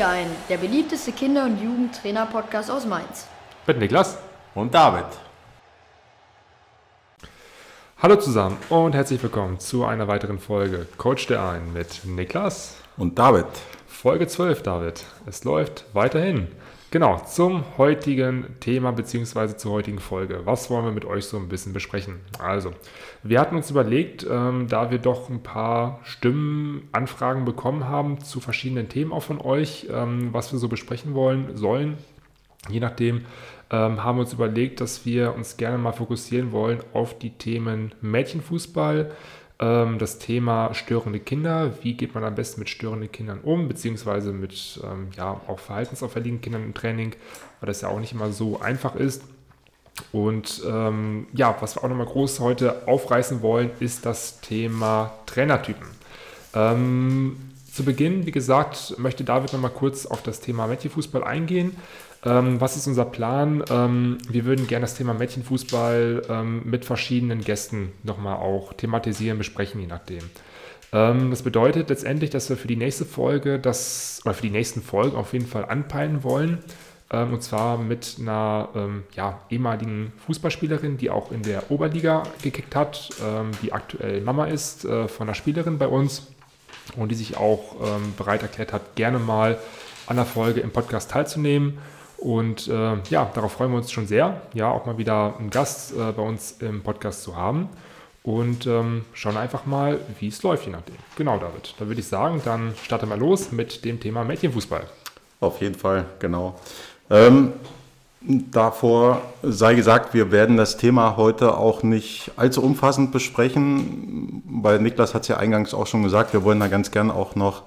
Dir ein, der beliebteste Kinder- und Jugendtrainer-Podcast aus Mainz. Mit Niklas und David. Hallo zusammen und herzlich willkommen zu einer weiteren Folge Coach dir ein mit Niklas und David. Folge 12, David. Es läuft weiterhin. Genau, zum heutigen Thema bzw. zur heutigen Folge. Was wollen wir mit euch so ein bisschen besprechen? Also, wir hatten uns überlegt, ähm, da wir doch ein paar Stimmen, Anfragen bekommen haben zu verschiedenen Themen auch von euch, ähm, was wir so besprechen wollen, sollen, je nachdem, ähm, haben wir uns überlegt, dass wir uns gerne mal fokussieren wollen auf die Themen Mädchenfußball, ähm, das Thema störende Kinder. Wie geht man am besten mit störenden Kindern um, beziehungsweise mit ähm, ja, auch verhaltensauffälligen Kindern im Training, weil das ja auch nicht immer so einfach ist. Und ähm, ja, was wir auch nochmal groß heute aufreißen wollen, ist das Thema Trainertypen. Ähm, zu Beginn, wie gesagt, möchte David nochmal kurz auf das Thema Mädchenfußball eingehen. Ähm, was ist unser Plan? Ähm, wir würden gerne das Thema Mädchenfußball ähm, mit verschiedenen Gästen nochmal auch thematisieren, besprechen, je nachdem. Ähm, das bedeutet letztendlich, dass wir für die nächste Folge das, oder für die nächsten Folgen auf jeden Fall anpeilen wollen. Ähm, und zwar mit einer ähm, ja, ehemaligen Fußballspielerin, die auch in der Oberliga gekickt hat, die aktuell Mama ist äh, von einer Spielerin bei uns und die sich auch bereit erklärt hat, gerne mal an der Folge im Podcast teilzunehmen. Und äh, ja, darauf freuen wir uns schon sehr, ja, auch mal wieder einen Gast äh, bei uns im Podcast zu haben. Und ähm, schauen einfach mal, wie es läuft, je nachdem. Genau, David. Da würde ich sagen, dann starten wir los mit dem Thema Mädchenfußball. Auf jeden Fall, genau. Ähm, davor sei gesagt, wir werden das Thema heute auch nicht allzu umfassend besprechen, weil Niklas hat es ja eingangs auch schon gesagt, wir wollen da ganz gern auch noch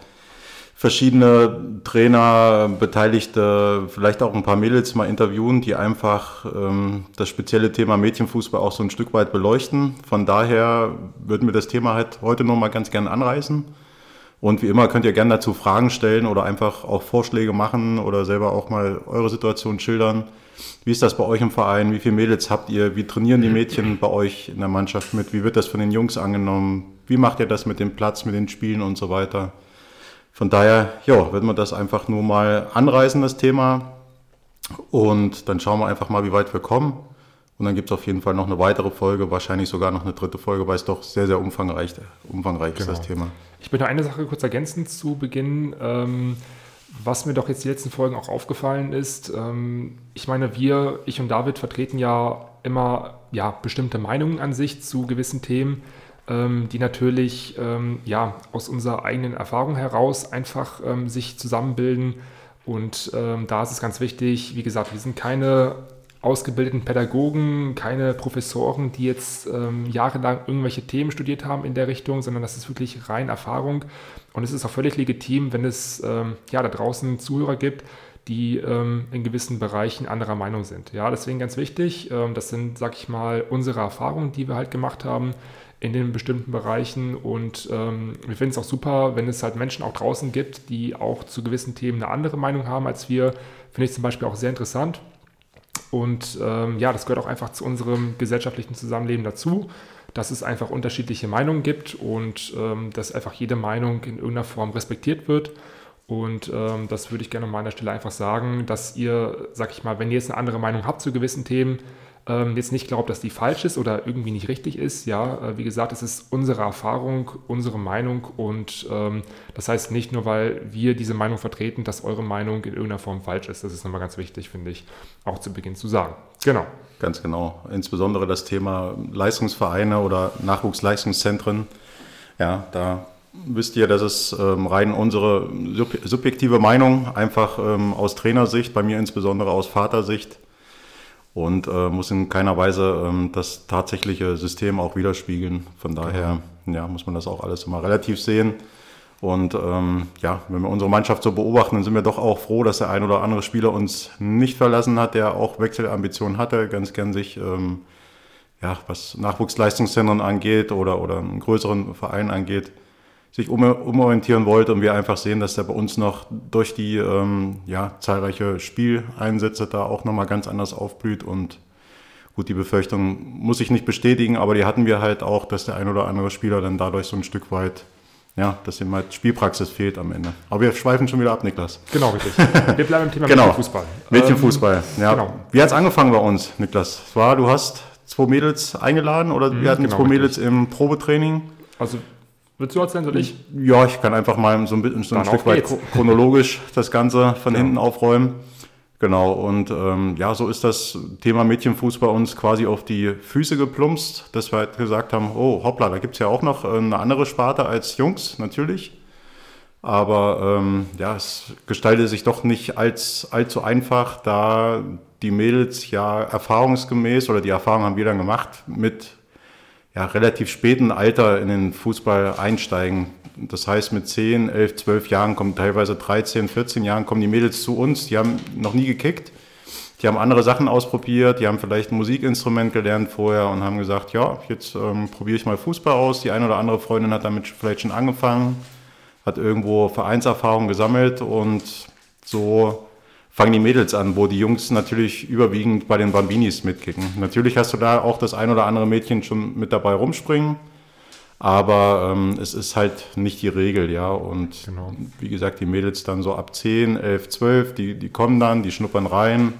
verschiedene Trainer, Beteiligte, vielleicht auch ein paar Mädels mal interviewen, die einfach ähm, das spezielle Thema Mädchenfußball auch so ein Stück weit beleuchten. Von daher würden wir das Thema halt heute noch mal ganz gerne anreißen. Und wie immer könnt ihr gerne dazu Fragen stellen oder einfach auch Vorschläge machen oder selber auch mal eure Situation schildern. Wie ist das bei euch im Verein? Wie viele Mädels habt ihr? Wie trainieren die Mädchen bei euch in der Mannschaft mit? Wie wird das von den Jungs angenommen? Wie macht ihr das mit dem Platz, mit den Spielen und so weiter? Von daher, ja, werden wir das einfach nur mal anreißen, das Thema. Und dann schauen wir einfach mal, wie weit wir kommen. Und dann gibt es auf jeden Fall noch eine weitere Folge, wahrscheinlich sogar noch eine dritte Folge, weil es doch sehr, sehr umfangreich, umfangreich genau. ist, das Thema. Ich möchte eine Sache kurz ergänzen zu Beginn. Ähm, was mir doch jetzt die letzten Folgen auch aufgefallen ist, ähm, ich meine, wir, ich und David vertreten ja immer ja, bestimmte Meinungen an sich zu gewissen Themen die natürlich ähm, ja, aus unserer eigenen Erfahrung heraus einfach ähm, sich zusammenbilden. Und ähm, da ist es ganz wichtig, wie gesagt, wir sind keine ausgebildeten Pädagogen, keine Professoren, die jetzt ähm, jahrelang irgendwelche Themen studiert haben in der Richtung, sondern das ist wirklich rein Erfahrung. Und es ist auch völlig legitim, wenn es ähm, ja, da draußen Zuhörer gibt, die ähm, in gewissen Bereichen anderer Meinung sind. Ja, deswegen ganz wichtig, ähm, das sind, sag ich mal, unsere Erfahrungen, die wir halt gemacht haben in den bestimmten Bereichen. Und ähm, wir finden es auch super, wenn es halt Menschen auch draußen gibt, die auch zu gewissen Themen eine andere Meinung haben als wir. Finde ich zum Beispiel auch sehr interessant. Und ähm, ja, das gehört auch einfach zu unserem gesellschaftlichen Zusammenleben dazu, dass es einfach unterschiedliche Meinungen gibt und ähm, dass einfach jede Meinung in irgendeiner Form respektiert wird. Und ähm, das würde ich gerne an meiner Stelle einfach sagen, dass ihr, sag ich mal, wenn ihr jetzt eine andere Meinung habt zu gewissen Themen, ähm, jetzt nicht glaubt, dass die falsch ist oder irgendwie nicht richtig ist. Ja, äh, wie gesagt, es ist unsere Erfahrung, unsere Meinung und ähm, das heißt nicht nur, weil wir diese Meinung vertreten, dass eure Meinung in irgendeiner Form falsch ist. Das ist nochmal ganz wichtig, finde ich, auch zu Beginn zu sagen. Genau. Ganz genau. Insbesondere das Thema Leistungsvereine oder Nachwuchsleistungszentren. Ja, da wisst ihr, dass es ähm, rein unsere subjektive Meinung, einfach ähm, aus Trainersicht, bei mir insbesondere aus Vatersicht, und äh, muss in keiner Weise ähm, das tatsächliche System auch widerspiegeln. Von daher genau. ja, muss man das auch alles immer relativ sehen. Und ähm, ja, wenn wir unsere Mannschaft so beobachten, dann sind wir doch auch froh, dass der ein oder andere Spieler uns nicht verlassen hat, der auch Wechselambitionen hatte, ganz gern sich, ähm, ja, was Nachwuchsleistungszentren angeht oder, oder einen größeren Verein angeht, sich um, umorientieren wollte und wir einfach sehen, dass der bei uns noch durch die ähm, ja, zahlreiche Spieleinsätze da auch nochmal ganz anders aufblüht und gut, die Befürchtung muss ich nicht bestätigen, aber die hatten wir halt auch, dass der ein oder andere Spieler dann dadurch so ein Stück weit ja, dass ihm halt Spielpraxis fehlt am Ende. Aber wir schweifen schon wieder ab, Niklas. Genau, richtig. Wir bleiben im Thema Genau. Mädchenfußball. Mädchenfußball, Ähm, ja. Genau. Wie hat es angefangen bei uns, Niklas? Es war, du hast zwei Mädels eingeladen oder wir hatten genau, zwei richtig. Mädels im Probetraining. Also, willst du erzählen, soll ich? Ja, ich kann einfach mal so ein, bisschen, so ein Stück weit geht's. chronologisch das Ganze von Ja. hinten aufräumen. Genau, und ähm, ja, so ist das Thema Mädchenfußball uns quasi auf die Füße geplumpst, dass wir halt gesagt haben, oh hoppla, da gibt's ja auch noch äh, eine andere Sparte als Jungs, natürlich. Aber ähm, ja, es gestaltet sich doch nicht als, allzu einfach, da die Mädels ja erfahrungsgemäß, oder die Erfahrung haben wir dann gemacht, mit ja, relativ späten Alter in den Fußball einsteigen. Das heißt, mit 10, 11, 12 Jahren kommen teilweise 13, 14 Jahren kommen die Mädels zu uns, die haben noch nie gekickt. Die haben andere Sachen ausprobiert, die haben vielleicht ein Musikinstrument gelernt vorher und haben gesagt, ja, jetzt ähm, probiere ich mal Fußball aus. Die eine oder andere Freundin hat damit vielleicht schon angefangen, hat irgendwo Vereinserfahrung gesammelt und so fangen die Mädels an, wo die Jungs natürlich überwiegend bei den Bambinis mitkicken. Natürlich hast du da auch das ein oder andere Mädchen schon mit dabei rumspringen, aber ähm, es ist halt nicht die Regel, ja. Und Genau. wie gesagt, die Mädels dann so ab 10, 11, 12, die, die kommen dann, die schnuppern rein.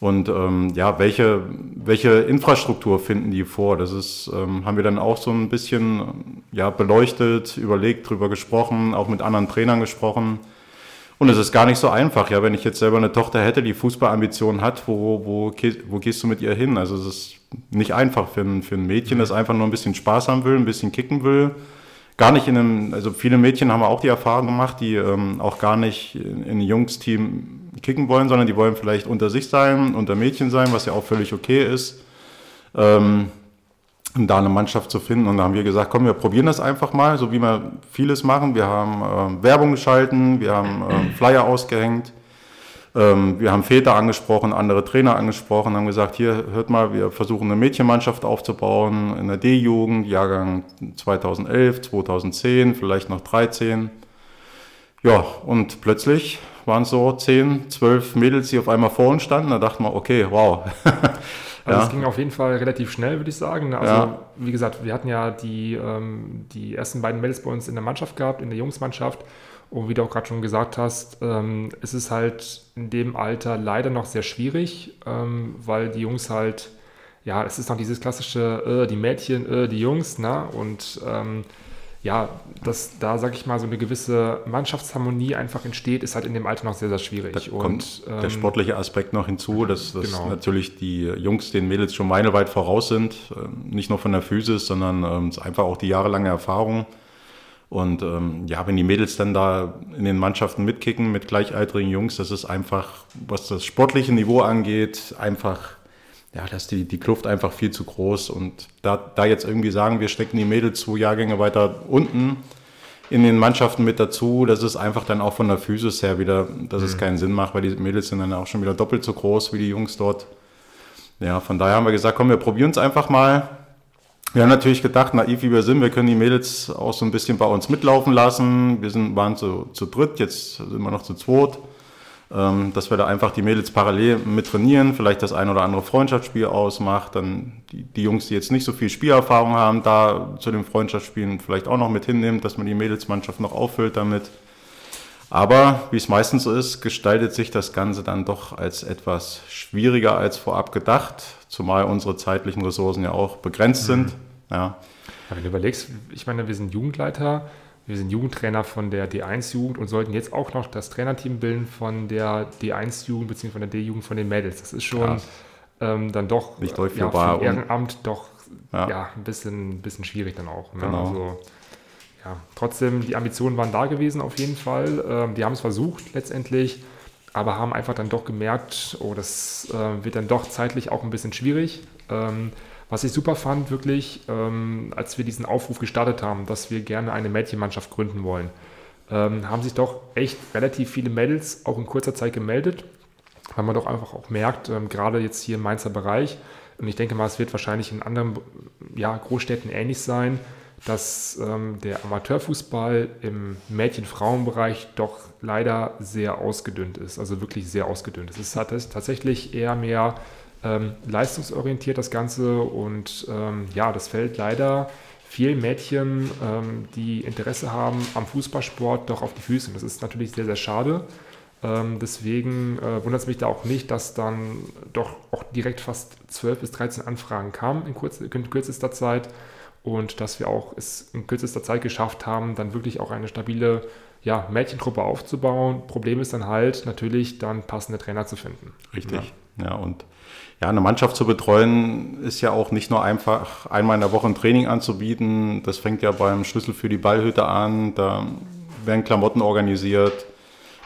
Und ähm, ja, welche, welche Infrastruktur finden die vor? Das ist, ähm, haben wir dann auch so ein bisschen ja, beleuchtet, überlegt, drüber gesprochen, auch mit anderen Trainern gesprochen. Und es ist gar nicht so einfach, ja, wenn ich jetzt selber eine Tochter hätte, die Fußballambitionen hat, wo, wo, wo gehst du mit ihr hin? Also es ist nicht einfach für ein, für ein Mädchen, das einfach nur ein bisschen Spaß haben will, ein bisschen kicken will. Gar nicht in einem, also viele Mädchen haben auch die Erfahrung gemacht, die ähm, auch gar nicht in, in ein Jungsteam kicken wollen, sondern die wollen vielleicht unter sich sein, unter Mädchen sein, was ja auch völlig okay ist. Ähm, da eine Mannschaft zu finden. Und da haben wir gesagt, komm, wir probieren das einfach mal, so wie wir vieles machen. Wir haben ähm, Werbung geschalten, wir haben ähm, Flyer ausgehängt, ähm, wir haben Väter angesprochen, andere Trainer angesprochen, haben gesagt, hier, hört mal, wir versuchen eine Mädchenmannschaft aufzubauen in der D-Jugend, Jahrgang 2011, 2010, vielleicht noch 13. Ja, und plötzlich waren es so 10, 12 Mädels, die auf einmal vor uns standen. Da dachten wir, okay, wow. Also es ging auf jeden Fall relativ schnell, würde ich sagen. Also Ja. wie gesagt, wir hatten ja die, ähm, die ersten beiden Mädels bei uns in der Mannschaft gehabt, in der Jungsmannschaft. Und wie du auch gerade schon gesagt hast, ähm, es ist halt in dem Alter leider noch sehr schwierig, ähm, weil die Jungs halt, ja, es ist noch dieses klassische, äh, die Mädchen, äh, die Jungs, ne? Und ähm, ja, dass da, sag ich mal, so eine gewisse Mannschaftsharmonie einfach entsteht, ist halt in dem Alter noch sehr, sehr schwierig. Da kommt Und, der ähm, sportliche Aspekt noch hinzu, dass, dass Genau. natürlich die Jungs den Mädels schon meilenweit voraus sind. ähm, Nicht nur von der Physis, sondern ähm, es ist einfach auch die jahrelange Erfahrung. Und ähm, ja, wenn die Mädels dann da in den Mannschaften mitkicken mit gleichaltrigen Jungs, das ist einfach, was das sportliche Niveau angeht, einfach, ja, da ist die, die Kluft einfach viel zu groß. Und da, da jetzt irgendwie sagen, wir stecken die Mädels zwei Jahrgänge weiter unten, in den Mannschaften mit dazu, das ist einfach dann auch von der Physis her wieder, dass es keinen Sinn macht, weil die Mädels sind dann auch schon wieder doppelt so groß wie die Jungs dort. Ja, von daher haben wir gesagt, komm, wir probieren es einfach mal. Wir haben natürlich gedacht, naiv wie wir sind, wir können die Mädels auch so ein bisschen bei uns mitlaufen lassen. Wir sind, waren zu, zu dritt, jetzt sind wir noch zu zweit. Ähm, dass wir da einfach die Mädels parallel mit trainieren, vielleicht das ein oder andere Freundschaftsspiel ausmacht, dann die, die Jungs, die jetzt nicht so viel Spielerfahrung haben, da zu den Freundschaftsspielen vielleicht auch noch mit hinnimmt, dass man die Mädelsmannschaft noch auffüllt damit. Aber wie es meistens so ist, gestaltet sich das Ganze dann doch als etwas schwieriger als vorab gedacht, zumal unsere zeitlichen Ressourcen ja auch begrenzt sind. Ja. Ja, wenn du überlegst, ich meine, wir sind Jugendleiter, wir sind Jugendtrainer von der D1-Jugend und sollten jetzt auch noch das Trainerteam bilden von der D1-Jugend bzw. von der D-Jugend von den Mädels. Das ist schon Ja. ähm, dann doch Nicht ja, durchführbar für Ehrenamt doch Ja. ja. ein bisschen, bisschen schwierig dann auch. Ne? Genau. Also, ja, trotzdem, die Ambitionen waren da gewesen auf jeden Fall. Ähm, die haben es versucht letztendlich, aber haben einfach dann doch gemerkt, oh, das äh, wird dann doch zeitlich auch ein bisschen schwierig. Ähm, was ich super fand, wirklich, ähm, als wir diesen Aufruf gestartet haben, dass wir gerne eine Mädchenmannschaft gründen wollen, ähm, haben sich doch echt relativ viele Mädels auch in kurzer Zeit gemeldet, weil man doch einfach auch merkt, ähm, gerade jetzt hier im Mainzer Bereich, und ich denke mal, es wird wahrscheinlich in anderen ja, Großstädten ähnlich sein, dass ähm, der Amateurfußball im Mädchen-Frauen-Bereich doch leider sehr ausgedünnt ist, also wirklich sehr ausgedünnt. Es ist tats- tatsächlich eher mehr ähm, leistungsorientiert das Ganze und ähm, ja, das fällt leider vielen Mädchen, ähm, die Interesse haben am Fußballsport, doch auf die Füße. Das ist natürlich sehr, sehr schade. Ähm, deswegen äh, wundert es mich da auch nicht, dass dann doch auch direkt fast 12 bis 13 Anfragen kamen in, kurz, in kürzester Zeit und dass wir auch es in kürzester Zeit geschafft haben, dann wirklich auch eine stabile ja, Mädchentruppe aufzubauen. Problem ist dann halt natürlich dann passende Trainer zu finden. Richtig. Ja, ja und ja, eine Mannschaft zu betreuen ist ja auch nicht nur einfach einmal in der Woche ein Training anzubieten. Das fängt ja beim Schlüssel für die Ballhütte an. Da werden Klamotten organisiert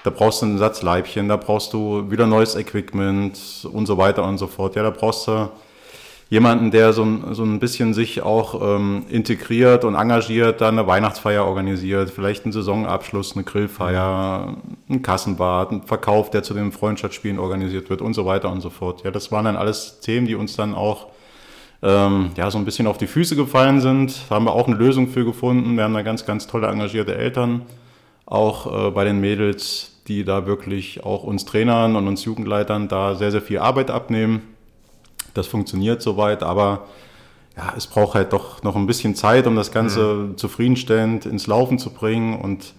da brauchst du einen Satz Leibchen, da brauchst du wieder neues Equipment und so weiter und so fort. Ja, da brauchst du jemanden, der so so ein bisschen sich auch ähm, integriert und engagiert, da eine Weihnachtsfeier organisiert, vielleicht einen Saisonabschluss, eine Grillfeier, ein Kassenbad, ein Verkauf, der zu den Freundschaftsspielen organisiert wird und so weiter und so fort. Ja, das waren dann alles Themen, die uns dann auch ähm, ja, so ein bisschen auf die Füße gefallen sind. Da haben wir auch eine Lösung für gefunden. Wir haben da ganz, ganz tolle engagierte Eltern, auch äh, bei den Mädels, die da wirklich auch uns Trainern und uns Jugendleitern da sehr, sehr viel Arbeit abnehmen. Das funktioniert soweit, aber ja, es braucht halt doch noch ein bisschen Zeit, um das Ganze mhm. zufriedenstellend ins Laufen zu bringen. Und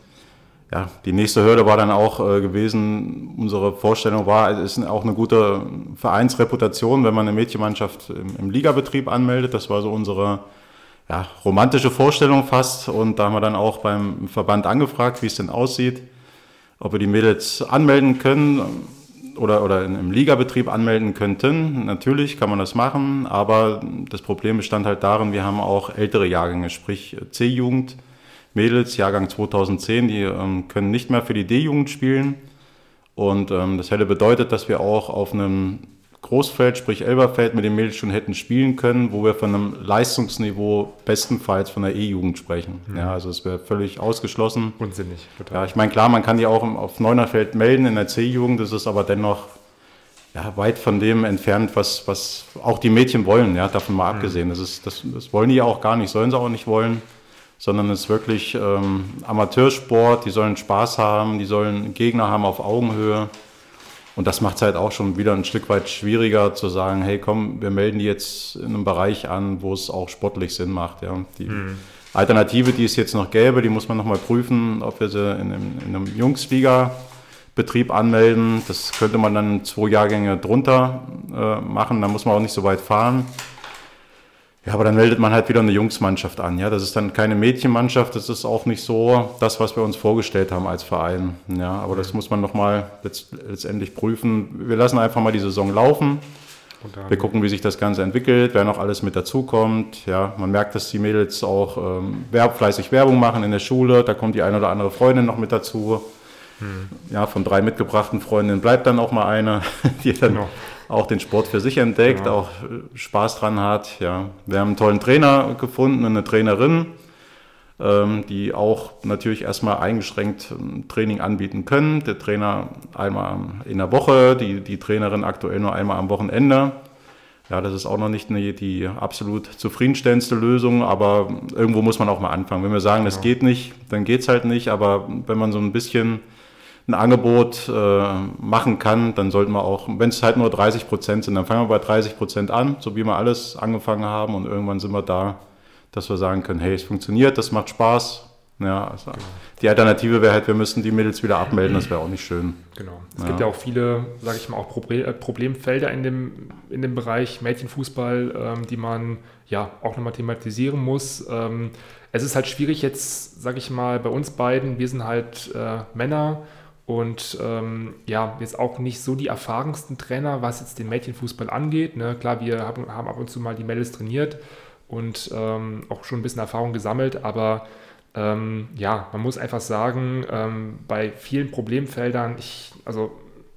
ja, die nächste Hürde war dann auch äh, gewesen, unsere Vorstellung war, es ist auch eine gute Vereinsreputation, wenn man eine Mädchenmannschaft im, im Ligabetrieb anmeldet. Das war so unsere ja, romantische Vorstellung fast. Und da haben wir dann auch beim Verband angefragt, wie es denn aussieht ob wir die Mädels anmelden können oder, oder im Ligabetrieb anmelden könnten. Natürlich kann man das machen, aber das Problem bestand halt darin, wir haben auch ältere Jahrgänge, sprich C-Jugend, Mädels, Jahrgang 2010, die ähm, können nicht mehr für die D-Jugend spielen. Und ähm, das hätte bedeutet, dass wir auch auf einem Großfeld, sprich Elberfeld, mit den Mädels schon hätten spielen können, wo wir von einem Leistungsniveau bestenfalls von der E-Jugend sprechen. Mhm. Ja, also es wäre völlig ausgeschlossen. Unsinnig, total. Ja, ich meine, klar, man kann die auch auf Neunerfeld melden in der C-Jugend, das ist aber dennoch ja, weit von dem entfernt, was, was auch die Mädchen wollen, ja, davon mal mhm. abgesehen. Das, ist, das, das wollen die ja auch gar nicht, sollen sie auch nicht wollen, sondern es ist wirklich ähm, Amateursport, die sollen Spaß haben, die sollen Gegner haben auf Augenhöhe. Und das macht es halt auch schon wieder ein Stück weit schwieriger zu sagen, hey komm, wir melden die jetzt in einem Bereich an, wo es auch sportlich Sinn macht. Ja. Die mhm. Alternative, die es jetzt noch gäbe, die muss man nochmal prüfen, ob wir sie in einem, in einem Jungsliga-Betrieb anmelden. Das könnte man dann zwei Jahrgänge drunter äh, machen, da muss man auch nicht so weit fahren. Ja, aber dann meldet man halt wieder eine Jungsmannschaft an. Ja, das ist dann keine Mädchenmannschaft. Das ist auch nicht so das, was wir uns vorgestellt haben als Verein. Ja, aber das muss man nochmal letzt, letztendlich prüfen. Wir lassen einfach mal die Saison laufen. Wir gucken, wie sich das Ganze entwickelt, wer noch alles mit dazukommt. Ja, man merkt, dass die Mädels auch ähm, fleißig Werbung machen in der Schule. Da kommt die eine oder andere Freundin noch mit dazu. Hm. Ja, von drei mitgebrachten Freundinnen bleibt dann auch mal eine, die dann genau auch den Sport für sich entdeckt, ja. auch äh, Spaß dran hat. Ja. Wir haben einen tollen Trainer gefunden, eine Trainerin, ähm, die auch natürlich erstmal eingeschränkt ähm, Training anbieten können. Der Trainer einmal in der Woche, die, die Trainerin aktuell nur einmal am Wochenende. Ja, das ist auch noch nicht eine, die absolut zufriedenstellendste Lösung, aber irgendwo muss man auch mal anfangen. Wenn wir sagen, das geht nicht, dann geht es halt nicht, aber wenn man so ein bisschen ein Angebot äh, machen kann, dann sollten wir auch, wenn es halt nur 30 Prozent sind, dann fangen wir bei 30 Prozent an, so wie wir alles angefangen haben und irgendwann sind wir da, dass wir sagen können, hey, es funktioniert, das macht Spaß. Ja, also genau. Die Alternative wäre halt, wir müssen die Mädels wieder abmelden, das wäre auch nicht schön. Genau. Es ja. gibt ja auch viele, sage ich mal, auch äh, Problemfelder in dem, in dem Bereich Mädchenfußball, ähm, die man ja auch nochmal thematisieren muss. Ähm, es ist halt schwierig jetzt, sage ich mal, bei uns beiden, wir sind halt äh, Männer, und ähm, ja, jetzt auch nicht so die erfahrensten Trainer, was jetzt den Mädchenfußball angeht. Ne? Klar, wir haben, haben ab und zu mal die Mädels trainiert und ähm, auch schon ein bisschen Erfahrung gesammelt, aber ähm, ja, man muss einfach sagen, ähm, bei vielen Problemfeldern, ich, also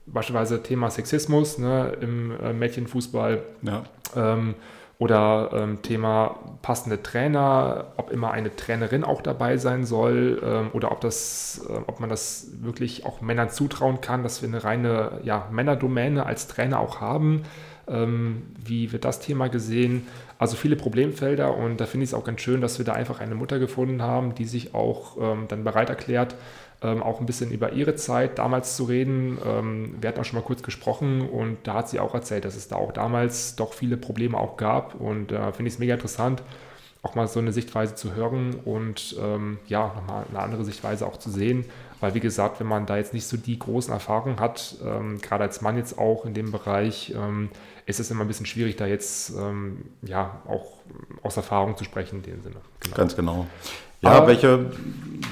beispielsweise Thema Sexismus ne, im äh, Mädchenfußball, ja. Ähm, oder ähm, Thema passende Trainer, ob immer eine Trainerin auch dabei sein soll ähm, oder ob, das, äh, ob man das wirklich auch Männern zutrauen kann, dass wir eine reine ja, Männerdomäne als Trainer auch haben. Ähm, wie wird das Thema gesehen? Also viele Problemfelder und da finde ich es auch ganz schön, dass wir da einfach eine Mutter gefunden haben, die sich auch ähm, dann bereit erklärt, ähm, auch ein bisschen über ihre Zeit damals zu reden. Ähm, wir hatten auch schon mal kurz gesprochen und da hat sie auch erzählt, dass es da auch damals doch viele Probleme auch gab und da äh, finde ich es mega interessant. auch mal so eine Sichtweise zu hören und ähm, ja, nochmal eine andere Sichtweise auch zu sehen. Weil wie gesagt, wenn man da jetzt nicht so die großen Erfahrungen hat, ähm, gerade als Mann jetzt auch in dem Bereich, ähm, ist es immer ein bisschen schwierig, da jetzt ähm, ja auch aus Erfahrung zu sprechen in dem Sinne. Genau. Ganz genau. Ja, welche,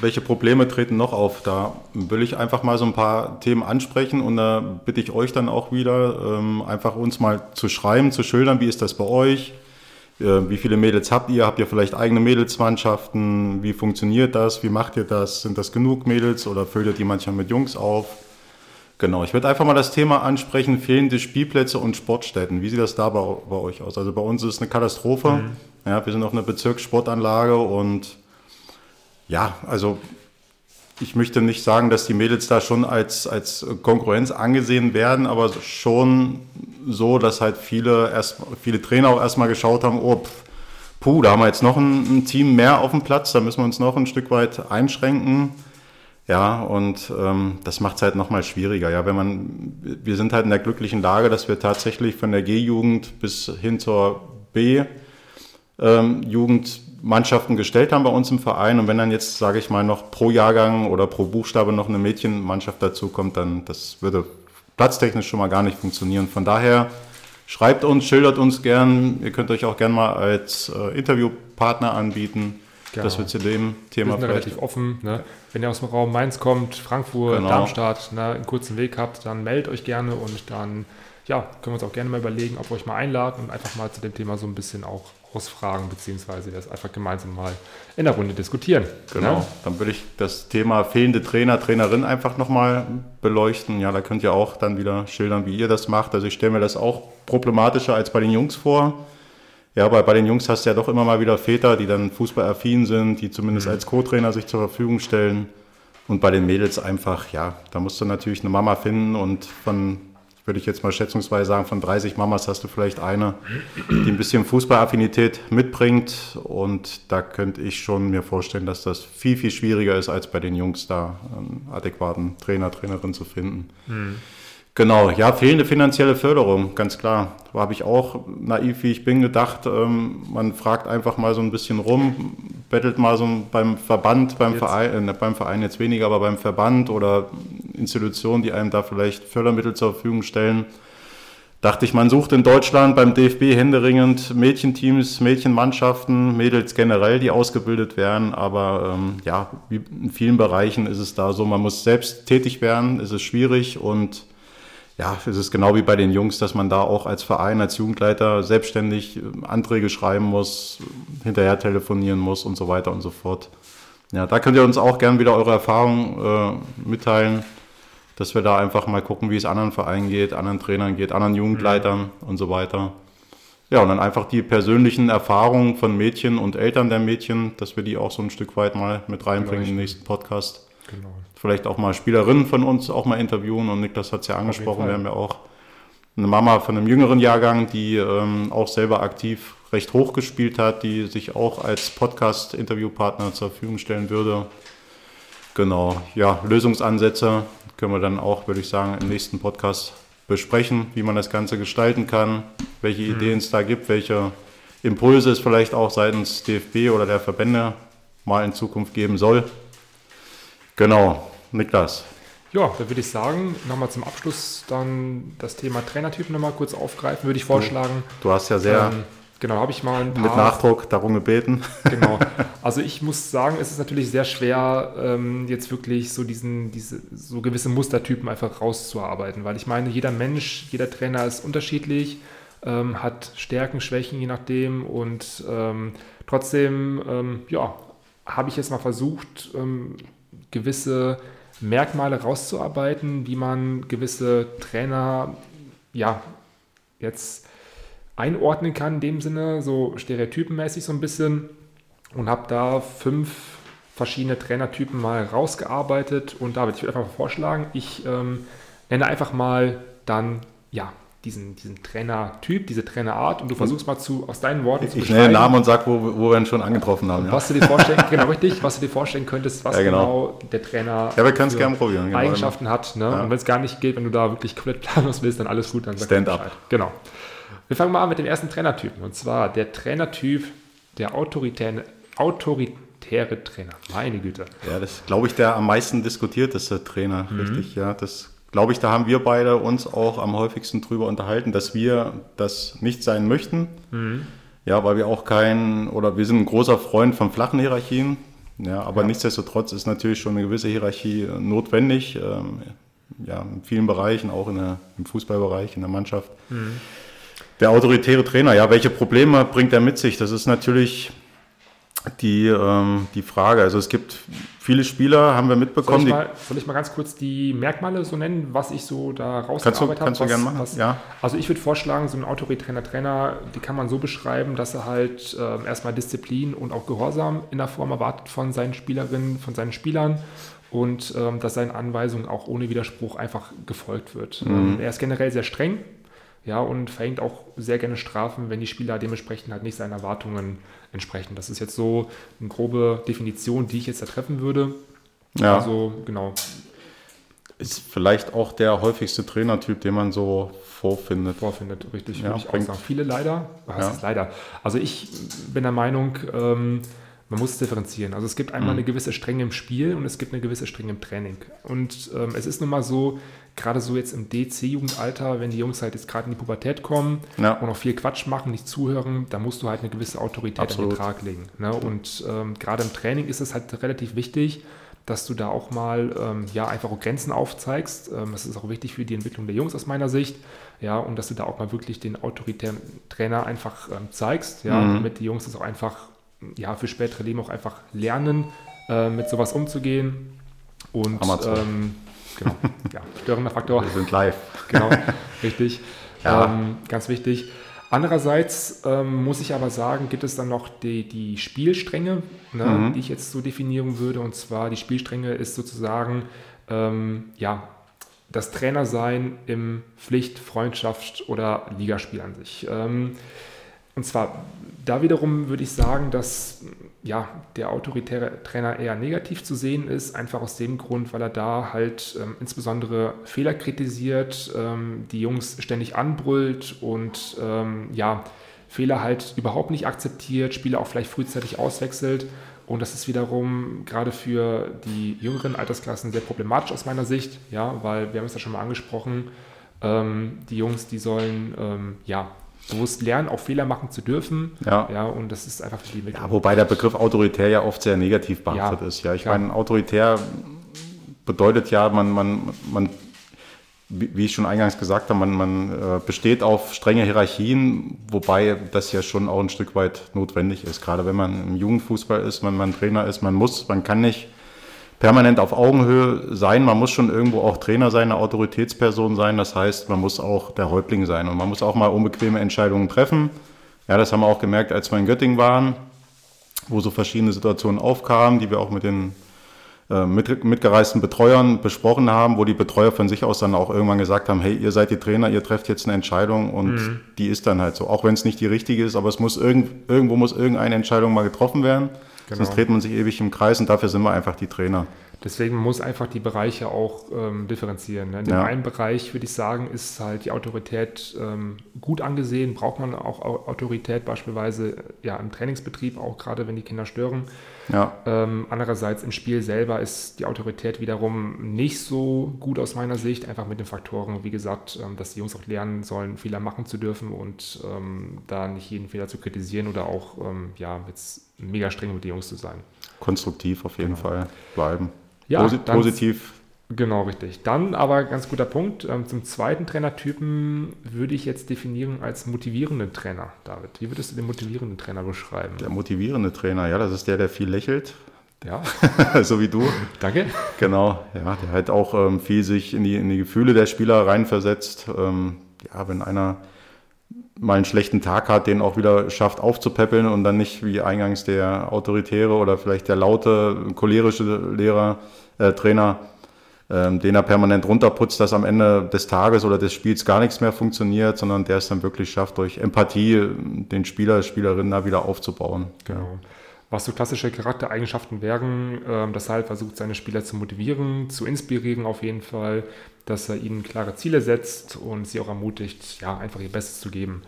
welche Probleme treten noch auf? Da will ich einfach mal so ein paar Themen ansprechen und da bitte ich euch dann auch wieder, ähm, einfach uns mal zu schreiben, zu schildern, wie ist das bei euch? Äh, wie viele Mädels habt ihr? Habt ihr vielleicht eigene Mädelsmannschaften? Wie funktioniert das? Wie macht ihr das? Sind das genug Mädels oder füllt ihr die manchmal mit Jungs auf? Genau, ich würde einfach mal das Thema ansprechen, fehlende Spielplätze und Sportstätten. Wie sieht das da bei, bei euch aus? Also bei uns ist es eine Katastrophe. Mhm. Ja, wir sind auf einer Bezirkssportanlage und ja, also ich möchte nicht sagen, dass die Mädels da schon als, als Konkurrenz angesehen werden, aber schon so, dass halt viele, erst, viele Trainer auch erstmal geschaut haben, oh, pff, puh, da haben wir jetzt noch ein, ein, Team mehr auf dem Platz, da müssen wir uns noch ein Stück weit einschränken. Ja, und ähm, das macht es halt nochmal schwieriger. Ja, wenn man, wir sind halt in der glücklichen Lage, dass wir tatsächlich von der G-Jugend bis hin zur B-Jugend ähm, Mannschaften gestellt haben bei uns im Verein. Und wenn dann jetzt, sage ich mal, noch pro Jahrgang oder pro Buchstabe noch eine Mädchenmannschaft dazu kommt, dann das würde platztechnisch schon mal gar nicht funktionieren. Von daher schreibt uns, schildert uns gern. Ihr könnt euch auch gern mal als äh, Interviewpartner anbieten. Genau. dass wir zu dem Thema wir sind relativ offen. Ne? Wenn ihr aus dem Raum Mainz kommt, Frankfurt, genau. Darmstadt, ne, einen kurzen Weg habt, dann meldet euch gerne und dann ja, können wir uns auch gerne mal überlegen, ob wir euch mal einladen und einfach mal zu dem Thema so ein bisschen auch ausfragen, beziehungsweise das einfach gemeinsam mal in der Runde diskutieren. Genau, ja? dann würde ich das Thema fehlende Trainer, Trainerin einfach nochmal beleuchten. Ja, da könnt ihr auch dann wieder schildern, wie ihr das macht. Also ich stelle mir das auch problematischer als bei den Jungs vor. Ja, aber bei den Jungs hast du ja doch immer mal wieder Väter, die dann fußballaffin sind, die zumindest mhm. als Co-Trainer sich zur Verfügung stellen. Und bei den Mädels einfach, ja, da musst du natürlich eine Mama finden und von würde ich jetzt mal schätzungsweise sagen, von 30 Mamas hast du vielleicht eine, die ein bisschen Fußballaffinität mitbringt. Und da könnte ich schon mir vorstellen, dass das viel, viel schwieriger ist, als bei den Jungs da einen adäquaten Trainer, Trainerin zu finden. Mhm. Genau, ja, fehlende finanzielle Förderung, ganz klar. Da habe ich auch, naiv wie ich bin, gedacht, ähm, man fragt einfach mal so ein bisschen rum, bettelt mal so beim Verband, beim Verein, äh, beim Verein jetzt weniger, aber beim Verband oder Institutionen, die einem da vielleicht Fördermittel zur Verfügung stellen. Dachte ich, man sucht in Deutschland beim DFB händeringend Mädchenteams, Mädchenmannschaften, Mädels generell, die ausgebildet werden. Aber ähm, ja, wie in vielen Bereichen ist es da so, man muss selbst tätig werden, ist es schwierig und ja, es ist genau wie bei den Jungs, dass man da auch als Verein, als Jugendleiter selbstständig ähm, Anträge schreiben muss, hinterher telefonieren muss und so weiter und so fort. Ja, da könnt ihr uns auch gerne wieder eure Erfahrungen äh, mitteilen, dass wir da einfach mal gucken, wie es anderen Vereinen geht, anderen Trainern geht, anderen Jugendleitern mhm. und so weiter. Ja, und dann einfach die persönlichen Erfahrungen von Mädchen und Eltern der Mädchen, dass wir die auch so ein Stück weit mal mit reinbringen im nächsten Podcast. Genau vielleicht auch mal Spielerinnen von uns auch mal interviewen. Und Niklas hat es ja angesprochen, wir haben ja auch eine Mama von einem jüngeren Jahrgang, die ähm, auch selber aktiv recht hoch gespielt hat, die sich auch als Podcast-Interviewpartner zur Verfügung stellen würde. Genau, ja, Lösungsansätze können wir dann auch, würde ich sagen, im nächsten Podcast besprechen, wie man das Ganze gestalten kann, welche mhm. Ideen es da gibt, welche Impulse es vielleicht auch seitens DFB oder der Verbände mal in Zukunft geben soll. Genau, Niklas. Ja, da würde ich sagen, nochmal zum Abschluss dann das Thema Trainertypen nochmal kurz aufgreifen, würde ich vorschlagen. Du, du hast ja sehr. Ähm, genau, habe ich mal ein paar. Mit Nachdruck darum gebeten. Genau. Also ich muss sagen, es ist natürlich sehr schwer, ähm, jetzt wirklich so diesen, diese, so gewisse Mustertypen einfach rauszuarbeiten, weil ich meine, jeder Mensch, jeder Trainer ist unterschiedlich, ähm, hat Stärken, Schwächen, je nachdem und ähm, trotzdem, ähm, ja, habe ich jetzt mal versucht, ähm, gewisse Merkmale rauszuarbeiten, wie man gewisse Trainer ja jetzt einordnen kann in dem Sinne, so stereotypenmäßig so ein bisschen und habe da fünf verschiedene Trainertypen mal rausgearbeitet und David, ich würde einfach mal vorschlagen, ich ähm, nenne einfach mal dann ja diesen, diesen Trainertyp, diese Trainerart und du versuchst mal zu, aus deinen Worten zu ich beschreiben. Ich nenne Namen und sag, wo, wo wir ihn schon angetroffen haben. Ja. Was du dir vorstellen, genau richtig, was du dir vorstellen könntest, was ja, genau. genau. der Trainer ja, wir gerne probieren, genau. Eigenschaften hat. Ne? Ja. Und wenn es gar nicht geht, wenn du da wirklich komplett planlos willst, dann alles gut, dann sag Stand up. Genau. Wir fangen mal an mit dem ersten Trainertypen und zwar der Trainertyp der autoritäre, autoritäre Trainer. Meine Güte. Ja, das ist, glaube ich, der am meisten diskutierteste Trainer, mhm. richtig, ja. Das glaube ich, da haben wir beide uns auch am häufigsten drüber unterhalten, dass wir das nicht sein möchten. Mhm. Ja, weil wir auch kein, oder wir sind ein großer Freund von flachen Hierarchien. Ja, aber ja. nichtsdestotrotz ist natürlich schon eine gewisse Hierarchie notwendig. Ähm, ja, in vielen Bereichen, auch in der, im Fußballbereich, in der Mannschaft. Mhm. Der autoritäre Trainer, ja, welche Probleme bringt er mit sich? Das ist natürlich die, ähm, die Frage. Also es gibt viele Spieler, haben wir mitbekommen. Soll ich, mal, soll ich mal ganz kurz die Merkmale so nennen, was ich so da rausgearbeitet habe? Kannst du gerne machen, was, ja. Also ich würde vorschlagen, so ein autoritärer Trainer, die kann man so beschreiben, dass er halt äh, erstmal Disziplin und auch Gehorsam in der Form erwartet von seinen Spielerinnen, von seinen Spielern und ähm, dass seinen Anweisungen auch ohne Widerspruch einfach gefolgt wird. Mhm. Ähm, er ist generell sehr streng, ja, und verhängt auch sehr gerne Strafen, wenn die Spieler dementsprechend halt nicht seinen Erwartungen entsprechen. Das ist jetzt so eine grobe Definition, die ich jetzt da treffen würde. Ja. Also, genau. Ist vielleicht auch der häufigste Trainertyp, den man so vorfindet. Vorfindet, richtig, ja, ich auch sagen. Viele leider. Was ja. ist leider? Also ich bin der Meinung, ähm, man muss differenzieren. Also es gibt einmal mhm. eine gewisse Strenge im Spiel und es gibt eine gewisse Strenge im Training. Und ähm, es ist nun mal so, gerade so jetzt im DC-Jugendalter, wenn die Jungs halt jetzt gerade in die Pubertät kommen ja. und auch viel Quatsch machen, nicht zuhören, da musst du halt eine gewisse Autorität Absolut. an den Trag legen. Ne? Und ähm, gerade im Training ist es halt relativ wichtig, dass du da auch mal ähm, ja, einfach auch Grenzen aufzeigst. Ähm, das ist auch wichtig für die Entwicklung der Jungs aus meiner Sicht. Ja, und dass du da auch mal wirklich den autoritären Trainer einfach ähm, zeigst, ja, mhm. damit die Jungs das auch einfach ja, für spätere Leben auch einfach lernen, äh, mit sowas umzugehen. Und ähm, genau, ja, störender Faktor. Wir sind live. Genau, richtig. Ja. Ähm, ganz wichtig. Andererseits ähm, muss ich aber sagen, gibt es dann noch die, die Spielstränge, ne, mhm. die ich jetzt so definieren würde. Und zwar die Spielstränge ist sozusagen ähm, ja, das Trainersein im Pflicht-, Freundschaft- oder Ligaspiel an sich. Ähm, und zwar da wiederum würde ich sagen, dass ja, der autoritäre Trainer eher negativ zu sehen ist, einfach aus dem Grund, weil er da halt ähm, insbesondere Fehler kritisiert, ähm, die Jungs ständig anbrüllt und ähm, ja, Fehler halt überhaupt nicht akzeptiert, Spieler auch vielleicht frühzeitig auswechselt. Und das ist wiederum gerade für die jüngeren Altersklassen sehr problematisch aus meiner Sicht, ja, weil wir haben es ja schon mal angesprochen, ähm, die Jungs, die sollen ähm, ja bewusst lernen, auch Fehler machen zu dürfen. Ja. ja und das ist einfach für die Entwicklung. Ja, wobei der Begriff autoritär ja oft sehr negativ behaftet ja, ist. Ja, ich klar. meine, autoritär bedeutet ja, man, man, man, wie ich schon eingangs gesagt habe, man, man äh, besteht auf strenge Hierarchien, wobei das ja schon auch ein Stück weit notwendig ist. Gerade wenn man im Jugendfußball ist, wenn man Trainer ist, man muss, man kann nicht permanent auf Augenhöhe sein. Man muss schon irgendwo auch Trainer sein, eine Autoritätsperson sein. Das heißt, man muss auch der Häuptling sein und man muss auch mal unbequeme Entscheidungen treffen. Ja, das haben wir auch gemerkt, als wir in Göttingen waren, wo so verschiedene Situationen aufkamen, die wir auch mit den äh, mit, mitgereisten Betreuern besprochen haben, wo die Betreuer von sich aus dann auch irgendwann gesagt haben, hey, ihr seid die Trainer, ihr trefft jetzt eine Entscheidung und mhm. die ist dann halt so. Auch wenn es nicht die richtige ist, aber es muss irgend, irgendwo muss irgendeine Entscheidung mal getroffen werden. Genau. Sonst dreht man sich ewig im Kreis und dafür sind wir einfach die Trainer. Deswegen muss einfach die Bereiche auch ähm, differenzieren. Ne? In dem ja. einen Bereich würde ich sagen, ist halt die Autorität ähm, gut angesehen, braucht man auch Autorität beispielsweise ja, im Trainingsbetrieb, auch gerade wenn die Kinder stören. Ja. Ähm, andererseits im Spiel selber ist die Autorität wiederum nicht so gut aus meiner Sicht, einfach mit den Faktoren, wie gesagt, ähm, dass die Jungs auch lernen sollen, Fehler machen zu dürfen und ähm, da nicht jeden Fehler zu kritisieren oder auch ähm, ja, jetzt mega streng mit den Jungs zu sein. Konstruktiv auf jeden genau. Fall bleiben. Ja, Posit positiv. Genau, richtig. Dann aber ganz guter Punkt. Ähm, zum zweiten Trainertypen würde ich jetzt definieren als motivierenden Trainer, David. Wie würdest du den motivierenden Trainer beschreiben? Der motivierende Trainer, ja, das ist der, der viel lächelt. Ja. so wie du. Danke. Genau, ja, der halt auch ähm, viel sich in die, in die Gefühle der Spieler reinversetzt. Ähm, ja, wenn einer mal einen schlechten Tag hat, den auch wieder schafft aufzupäppeln und dann nicht wie eingangs der autoritäre oder vielleicht der laute, cholerische Lehrer, äh, Trainer, ähm, den er permanent runterputzt, dass am Ende des Tages oder des Spiels gar nichts mehr funktioniert, sondern der es dann wirklich schafft, durch Empathie den Spieler, Spielerinnen da wieder aufzubauen. Genau. Was so klassische Charaktereigenschaften wären, äh, dass er halt versucht, seine Spieler zu motivieren, zu inspirieren auf jeden Fall, dass er ihnen klare Ziele setzt und sie auch ermutigt, ja, einfach ihr Bestes zu geben.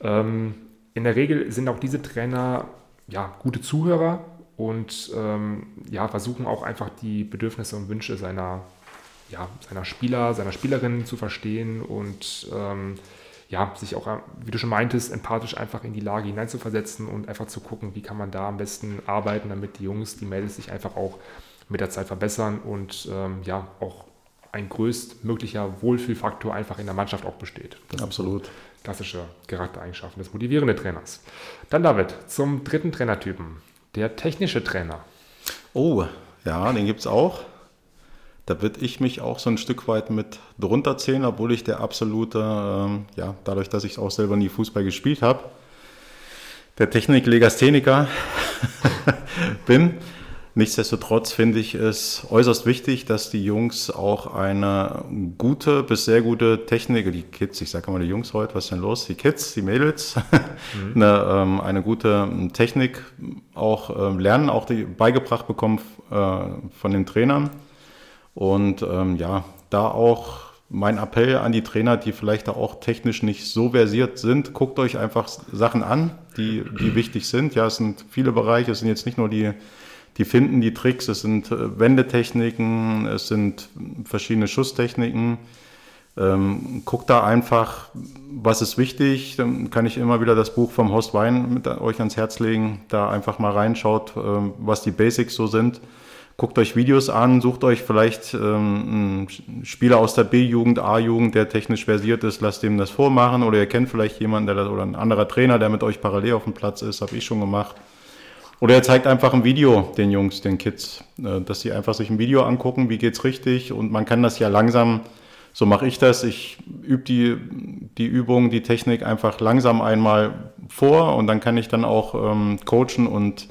Ähm, in der Regel sind auch diese Trainer ja, gute Zuhörer und ähm, ja, versuchen auch einfach die Bedürfnisse und Wünsche seiner, ja, seiner Spieler, seiner Spielerinnen zu verstehen und ähm, ja, sich auch, wie du schon meintest, empathisch einfach in die Lage hineinzuversetzen und einfach zu gucken, wie kann man da am besten arbeiten, damit die Jungs, die Mädels sich einfach auch mit der Zeit verbessern und ähm, ja, auch ein größtmöglicher Wohlfühlfaktor einfach in der Mannschaft auch besteht. Das Absolut. klassische Charaktereigenschaften des motivierenden Trainers. Dann David, zum dritten Trainertypen, der technische Trainer. Oh, ja, den gibt es auch. Da würde ich mich auch so ein Stück weit mit drunter zählen, obwohl ich der absolute, ähm, ja, dadurch, dass ich auch selber nie Fußball gespielt habe, der Technik-Legastheniker bin. Nichtsdestotrotz finde ich es äußerst wichtig, dass die Jungs auch eine gute bis sehr gute Technik, die Kids, ich sage mal die Jungs heute, was ist denn los? Die Kids, die Mädels, mhm. eine, ähm, eine, gute Technik auch ähm, lernen, auch die beigebracht bekommen äh, von den Trainern. Und ähm, ja, da auch mein Appell an die Trainer, die vielleicht auch technisch nicht so versiert sind, guckt euch einfach Sachen an, die, die wichtig sind. Ja, es sind viele Bereiche, es sind jetzt nicht nur die die finden die Tricks. Es sind äh, Wendetechniken, es sind verschiedene Schusstechniken. Ähm, guckt da einfach, was ist wichtig. Dann kann ich immer wieder das Buch vom Horst Wein mit euch ans Herz legen. Da einfach mal reinschaut, äh, was die Basics so sind. Guckt euch Videos an, sucht euch vielleicht ähm, einen Spieler aus der B-Jugend, A-Jugend, der technisch versiert ist, lasst ihm das vormachen. Oder ihr kennt vielleicht jemanden der, oder ein anderer Trainer, der mit euch parallel auf dem Platz ist, habe ich schon gemacht. Oder er zeigt einfach ein Video den Jungs, den Kids, äh, dass sie einfach sich ein Video angucken, wie geht's richtig und man kann das ja langsam, so mache ich das, ich übe die, die Übung, die Technik einfach langsam einmal vor und dann kann ich dann auch ähm, coachen und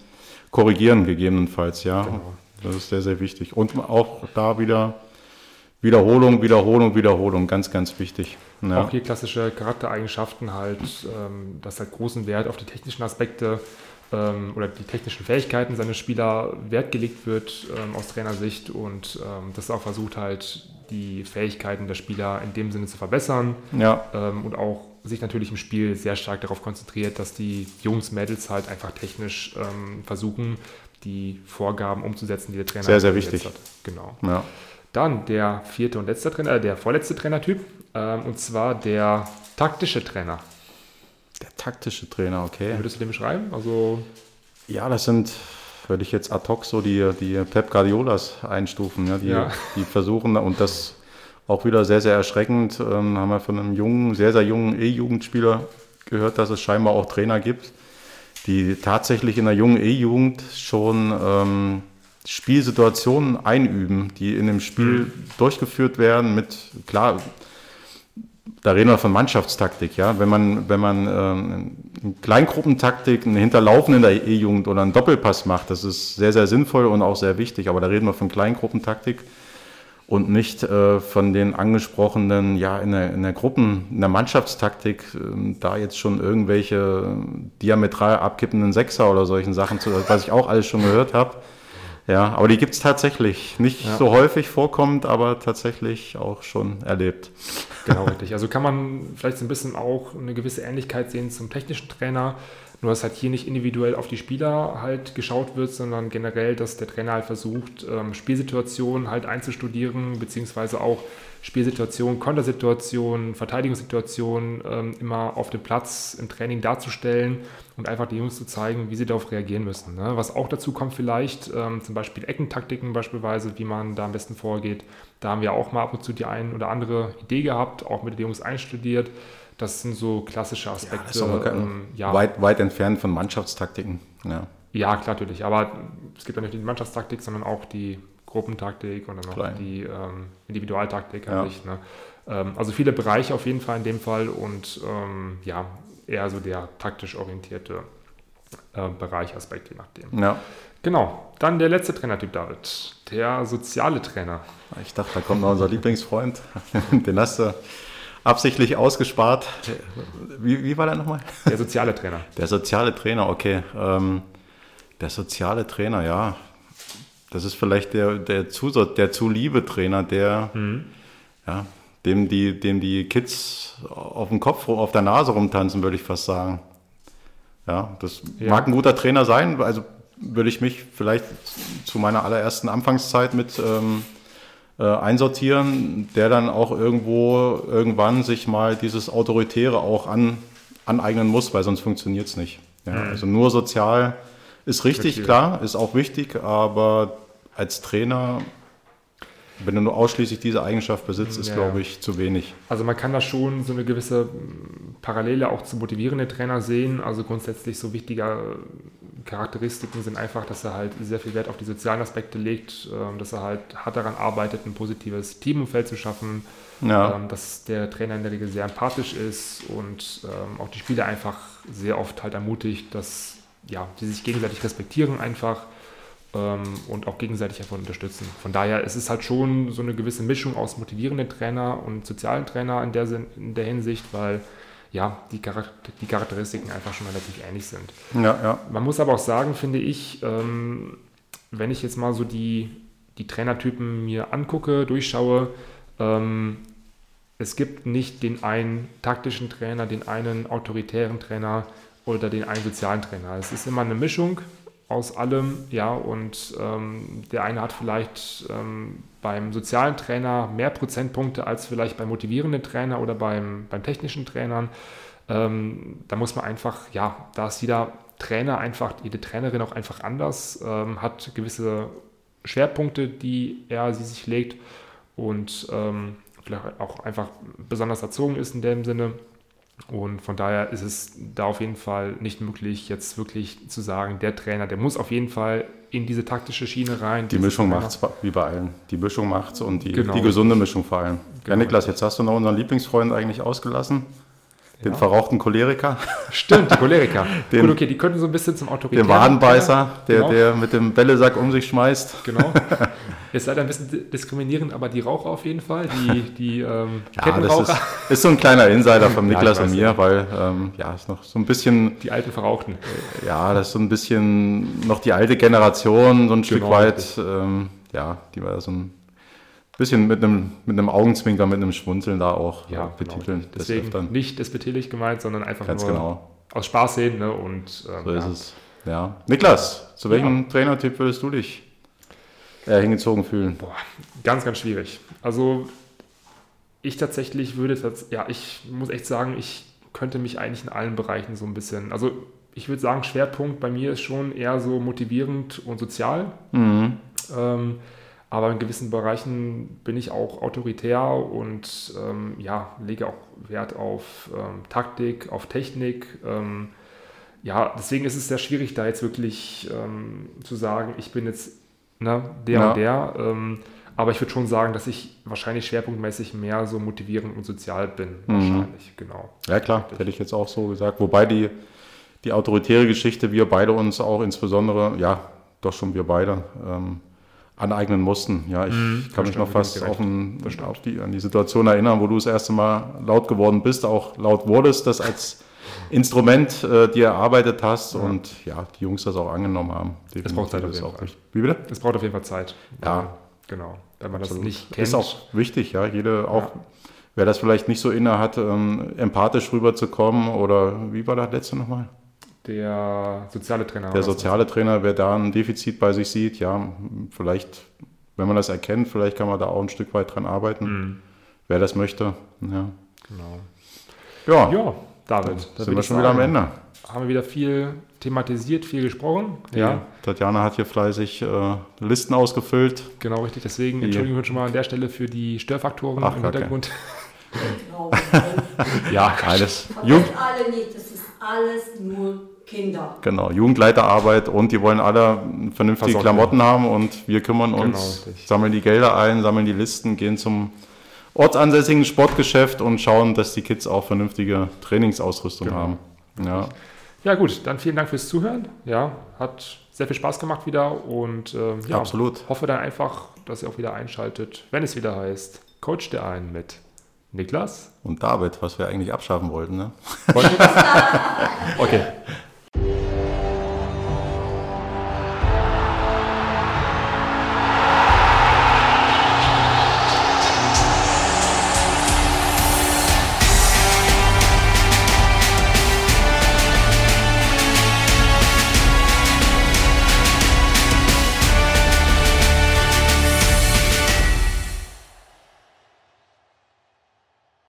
korrigieren gegebenenfalls, ja. Genau. Das ist sehr, sehr wichtig. Und auch da wieder Wiederholung, Wiederholung, Wiederholung, ganz, ganz wichtig. Ja. Auch hier klassische Charaktereigenschaften halt, ähm, dass halt großen Wert auf die technischen Aspekte ähm, oder die technischen Fähigkeiten seiner Spieler Wert gelegt wird ähm, aus Trainersicht und ähm, das auch versucht halt die Fähigkeiten der Spieler in dem Sinne zu verbessern ja. Ähm, und auch sich natürlich im Spiel sehr stark darauf konzentriert, dass die Jungs, Mädels halt einfach technisch ähm, versuchen, die Vorgaben umzusetzen, die der Trainer sehr, sehr wichtig hat. Genau. Ja. Dann der vierte und letzte Trainer, äh, der vorletzte Trainertyp, ähm, und zwar der taktische Trainer. Der taktische Trainer, okay. Wie würdest du den beschreiben? Also ja, das sind, würde ich jetzt ad hoc so die, die Pep Guardiolas einstufen, ja, die, ja. die versuchen, und das auch wieder sehr, sehr erschreckend, ähm, haben wir von einem jungen, sehr, sehr jungen E-Jugendspieler gehört, dass es scheinbar auch Trainer gibt, die tatsächlich in der jungen E-Jugend schon ähm, Spielsituationen einüben, die in dem Spiel mhm. durchgeführt werden mit, klar, da reden wir von Mannschaftstaktik, ja. Wenn man, wenn man ähm, eine Kleingruppentaktik, einen Hinterlaufen in der E-Jugend oder einen Doppelpass macht, das ist sehr, sehr sinnvoll und auch sehr wichtig. Aber da reden wir von Kleingruppentaktik und nicht äh, von den angesprochenen, ja, in der, in der Gruppen, in der Mannschaftstaktik, äh, da jetzt schon irgendwelche diametral abkippenden Sechser oder solchen Sachen zu, was ich auch alles schon gehört habe. Ja, aber die gibt es tatsächlich. Nicht ja. so häufig vorkommt, aber tatsächlich auch schon erlebt. Genau, richtig. Also kann man vielleicht so ein bisschen auch eine gewisse Ähnlichkeit sehen zum technischen Trainer. Nur dass halt hier nicht individuell auf die Spieler halt geschaut wird, sondern generell, dass der Trainer halt versucht, ähm, Spielsituationen halt einzustudieren, beziehungsweise auch Spielsituationen, Kontersituationen, Verteidigungssituationen ähm, immer auf dem Platz im Training darzustellen und einfach die Jungs zu zeigen, wie sie darauf reagieren müssen. Ne? Was auch dazu kommt vielleicht, ähm, zum Beispiel Eckentaktiken beispielsweise, wie man da am besten vorgeht. Da haben wir auch mal ab und zu die ein oder andere Idee gehabt, auch mit den Jungs einstudiert. Das sind so klassische Aspekte. Ja, ähm, ja. weit, weit entfernt von Mannschaftstaktiken. Ja. ja, klar, natürlich. Aber es gibt ja nicht die Mannschaftstaktik, sondern auch die Gruppentaktik und dann noch Klein. die ähm, Individualtaktik an sich. Ne? Ähm, also viele Bereiche auf jeden Fall in dem Fall und ähm, ja, eher so der taktisch orientierte äh, Bereich, Aspekt, je nachdem. Ja. Genau, dann der letzte Trainertyp, David, der soziale Trainer. Ich dachte, da kommt noch unser Lieblingsfreund. Den hast du absichtlich ausgespart. Wie, wie war der nochmal? Der soziale Trainer. Der soziale Trainer, okay. Ähm, der soziale Trainer, ja. Das ist vielleicht der, der, zu, der Zuliebe-Trainer, der, mhm. ja, dem, die, dem die Kids auf dem Kopf, auf der Nase rumtanzen, würde ich fast sagen. Ja, das Ja. mag ein guter Trainer sein, also würde ich mich vielleicht zu meiner allerersten Anfangszeit mit ähm, äh, einsortieren, der dann auch irgendwo irgendwann sich mal dieses Autoritäre auch an, aneignen muss, weil sonst funktioniert es nicht. Ja, Also nur sozial ist richtig, Flexibel. klar, ist auch wichtig, aber als Trainer, wenn du nur ausschließlich diese Eigenschaft besitzt, ist, Ja. glaube ich, zu wenig. Also man kann da schon so eine gewisse Parallele auch zu motivierenden Trainer sehen. Also grundsätzlich so wichtige äh, Charakteristiken sind einfach, dass er halt sehr viel Wert auf die sozialen Aspekte legt, ähm, dass er halt hart daran arbeitet, ein positives Teamumfeld zu schaffen, Ja, ähm, dass der Trainer in der Regel sehr empathisch ist und ähm, auch die Spieler einfach sehr oft halt ermutigt, dass ja, die sich gegenseitig respektieren einfach und auch gegenseitig einfach unterstützen. Von daher ist es halt schon so eine gewisse Mischung aus motivierenden Trainer und sozialen Trainer in der, in der Hinsicht, weil ja, die, Charakter die Charakteristiken einfach schon relativ ähnlich sind. ja, ja. Man muss aber auch sagen, finde ich, ähm, wenn ich jetzt mal so die, die Trainertypen mir angucke, durchschaue, ähm, es gibt nicht den einen taktischen Trainer, den einen autoritären Trainer oder den einen sozialen Trainer. Es ist immer eine Mischung aus allem, ja, und ähm, der eine hat vielleicht ähm, beim sozialen Trainer mehr Prozentpunkte als vielleicht beim motivierenden Trainer oder beim, beim technischen Trainern. Ähm, da muss man einfach, ja, da ist jeder Trainer einfach, jede Trainerin auch einfach anders, ähm, hat gewisse Schwerpunkte, die er sie sich legt und ähm, vielleicht auch einfach besonders erzogen ist in dem Sinne. Und von daher ist es da auf jeden Fall nicht möglich, jetzt wirklich zu sagen, der Trainer, der muss auf jeden Fall in diese taktische Schiene rein. Die Mischung macht es wie bei allen. Die Mischung macht es und die, Genau. die gesunde Mischung vor allem. Ja, Genau. Niklas, jetzt hast du noch unseren Lieblingsfreund eigentlich ausgelassen. Den Ja. verrauchten Choleriker, Stimmt, die Choleriker. Den- Gut, okay, die könnten so ein bisschen zum Autoritären. den Wadenbeißer, der, Genau. der mit dem Bällesack um sich schmeißt. Genau. Ist leider ein bisschen di- diskriminierend, aber die Raucher auf jeden Fall, die, die ähm, Ja, das Kettenraucher, ist, ist so ein kleiner Insider von Ja, Niklas weiß, und mir, ja. weil ähm, ja, ist noch so ein bisschen, die alten Verrauchten. ja, das ist so ein bisschen noch die alte Generation, so ein Stück Genau, weit, ähm, ja, die wir so ein bisschen mit einem, mit einem Augenzwinker, mit einem Schmunzeln da auch Ja, äh, betiteln. Genau. des Deswegen Öfteren. nicht despektierlich gemeint, sondern einfach Ganz nur genau. aus Spaß sehen. Ne? Und, ähm, So ja. ist es. Ja. Niklas, zu welchem Trainertyp würdest du dich eher hingezogen fühlen? Boah, ganz, ganz schwierig. Also ich tatsächlich würde, tats- ja, ich muss echt sagen, ich könnte mich eigentlich in allen Bereichen so ein bisschen, also ich würde sagen, Schwerpunkt bei mir ist schon eher so motivierend und sozial. Mhm. Ähm, aber in gewissen Bereichen bin ich auch autoritär und ähm, ja, lege auch Wert auf ähm, Taktik, auf Technik. Ähm, ja, deswegen ist es sehr schwierig, da jetzt wirklich ähm, zu sagen, ich bin jetzt ne, der Ja. und der. Ähm, aber ich würde schon sagen, dass ich wahrscheinlich schwerpunktmäßig mehr so motivierend und sozial bin. Mhm. Wahrscheinlich, genau. Ja klar, hätte ich jetzt auch so gesagt. Wobei die, die autoritäre Geschichte, wir beide uns auch insbesondere, ja, doch schon wir beide, ähm, aneignen mussten. Ja, ich Mhm, kann das mich noch fast auf, ein, Das auf die, an die Situation erinnern, wo du das erste Mal laut geworden bist, auch laut wurdest, das als Instrument äh, dir erarbeitet hast Ja. und ja, die Jungs das auch angenommen haben. Es braucht Zeit auf Das ist jeden auch Fall. Wie bitte? Es braucht auf jeden Fall Zeit. Ja. Genau. Wenn man das Absolut. nicht kennt. Ist auch wichtig, ja. Jede, auch Ja. wer das vielleicht nicht so inne hat, ähm, empathisch rüberzukommen oder wie war das letzte nochmal? Der soziale Trainer. Der soziale Trainer, wer da ein Defizit bei sich sieht, ja, vielleicht, wenn man das erkennt, vielleicht kann man da auch ein Stück weit dran arbeiten, Mhm. wer das möchte. Ja, Genau. ja, Ja, David, dann da sind wir schon wieder am Ende. Haben wir wieder viel thematisiert, viel gesprochen. Ja. Tatjana hat hier fleißig äh, Listen ausgefüllt. genau richtig. Deswegen entschuldigen wir uns schon mal an der Stelle für die Störfaktoren Ach, im Hintergrund. Ja, Alles. Vergesst alle nicht, das ist alles nur Kinder. genau, Jugendleiterarbeit und die wollen alle vernünftige Versorgt Klamotten haben und wir kümmern uns, Genau, sammeln die Gelder ein, sammeln die Listen, gehen zum ortsansässigen Sportgeschäft und schauen, dass die Kids auch vernünftige Trainingsausrüstung Genau. haben. Ja, Ja gut, dann vielen Dank fürs Zuhören. Ja, hat sehr viel Spaß gemacht wieder und ähm, ja, absolut. hoffe dann einfach, dass ihr auch wieder einschaltet, wenn es wieder heißt, Coach der einen mit Niklas. Und David, was wir eigentlich abschaffen wollten. Ne? Okay,